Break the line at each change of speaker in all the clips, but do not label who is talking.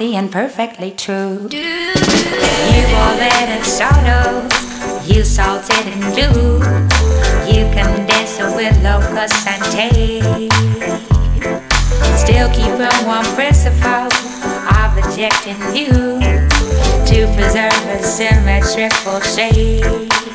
and perfectly true. You boiled in sorrow, you salted in blue, you condensed a with Locust and Still keeping one principle of rejecting you to preserve a symmetrical shape.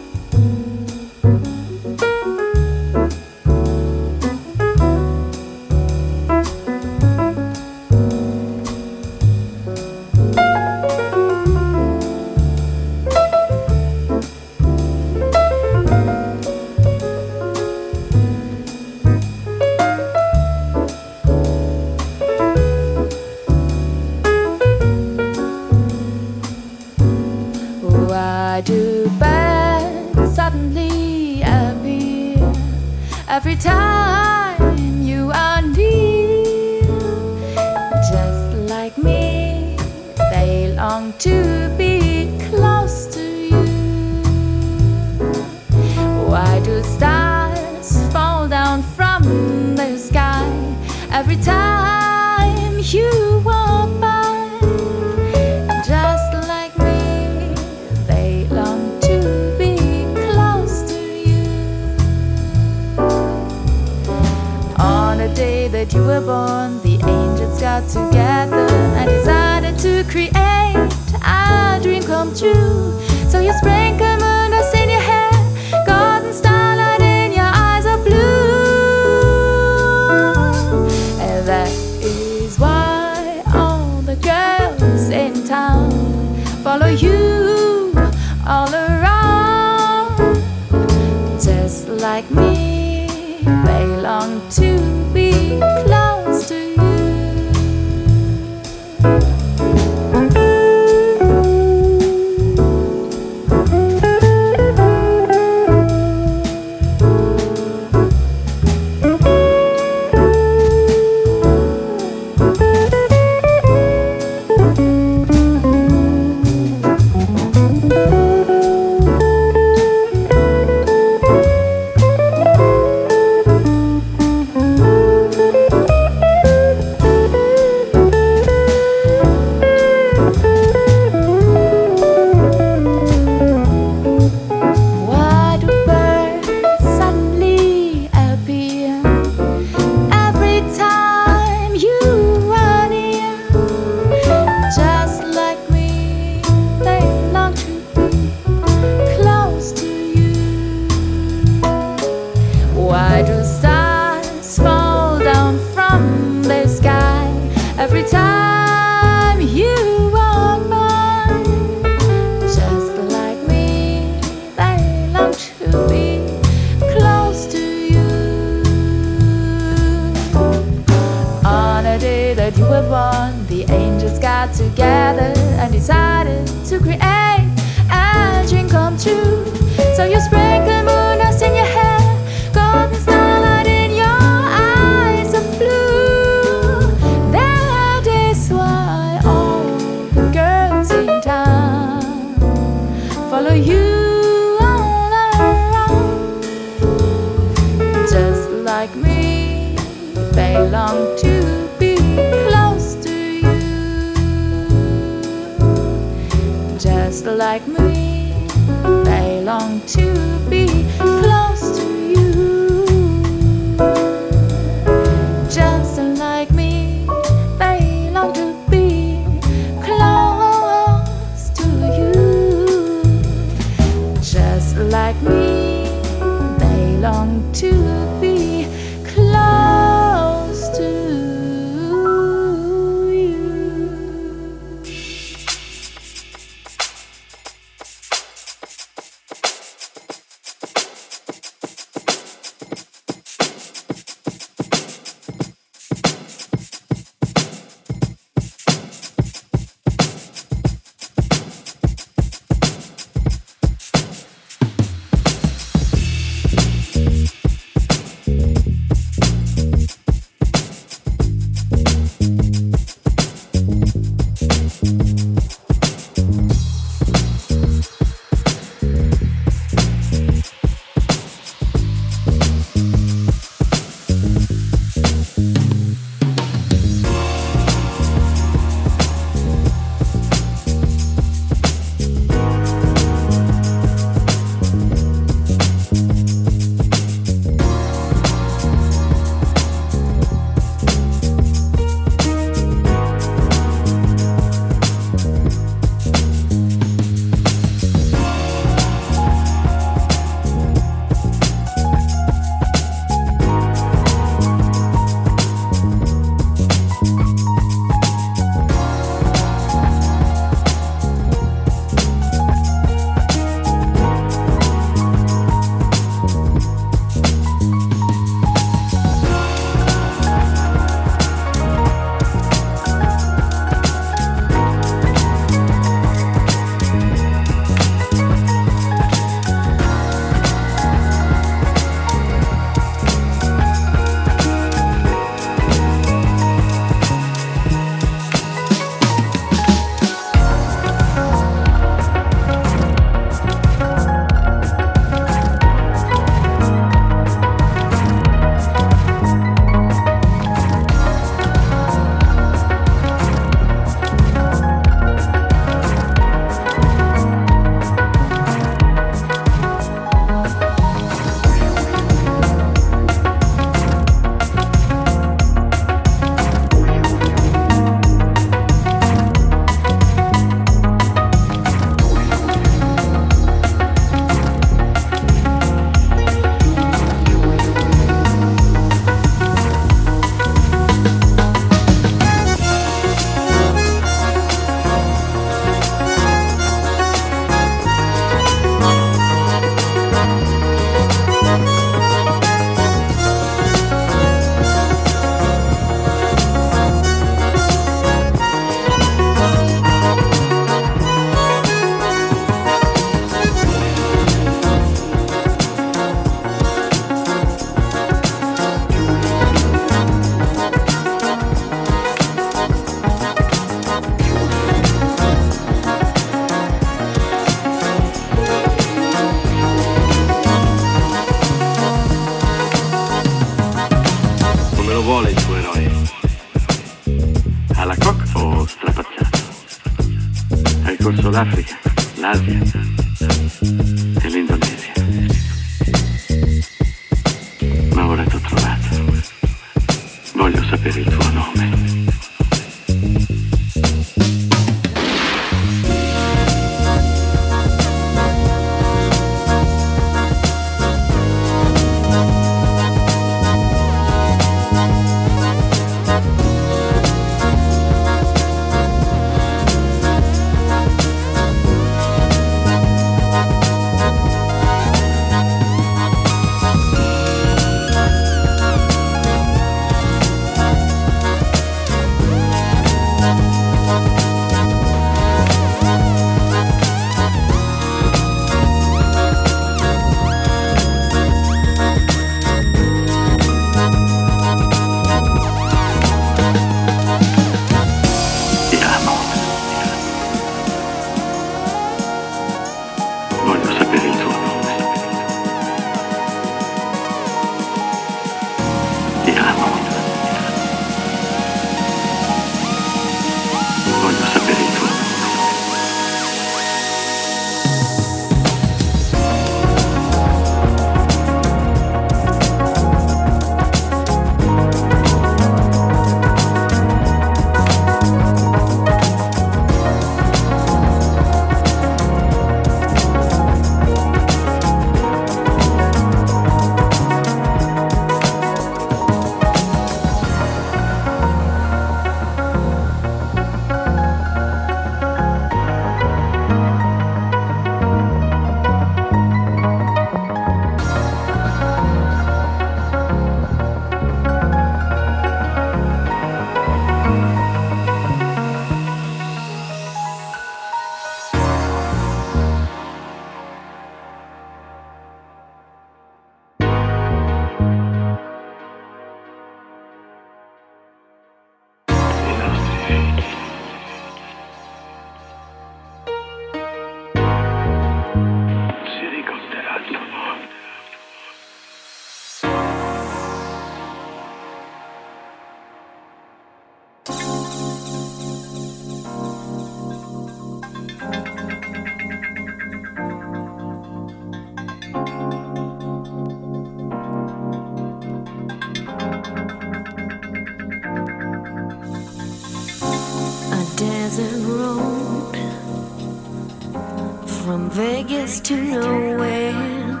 To
nowhere,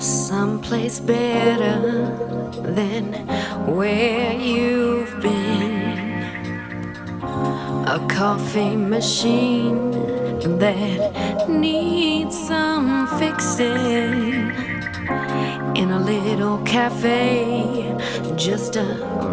someplace better than where you've been. A coffee machine that needs some fixing in a little cafe just bend.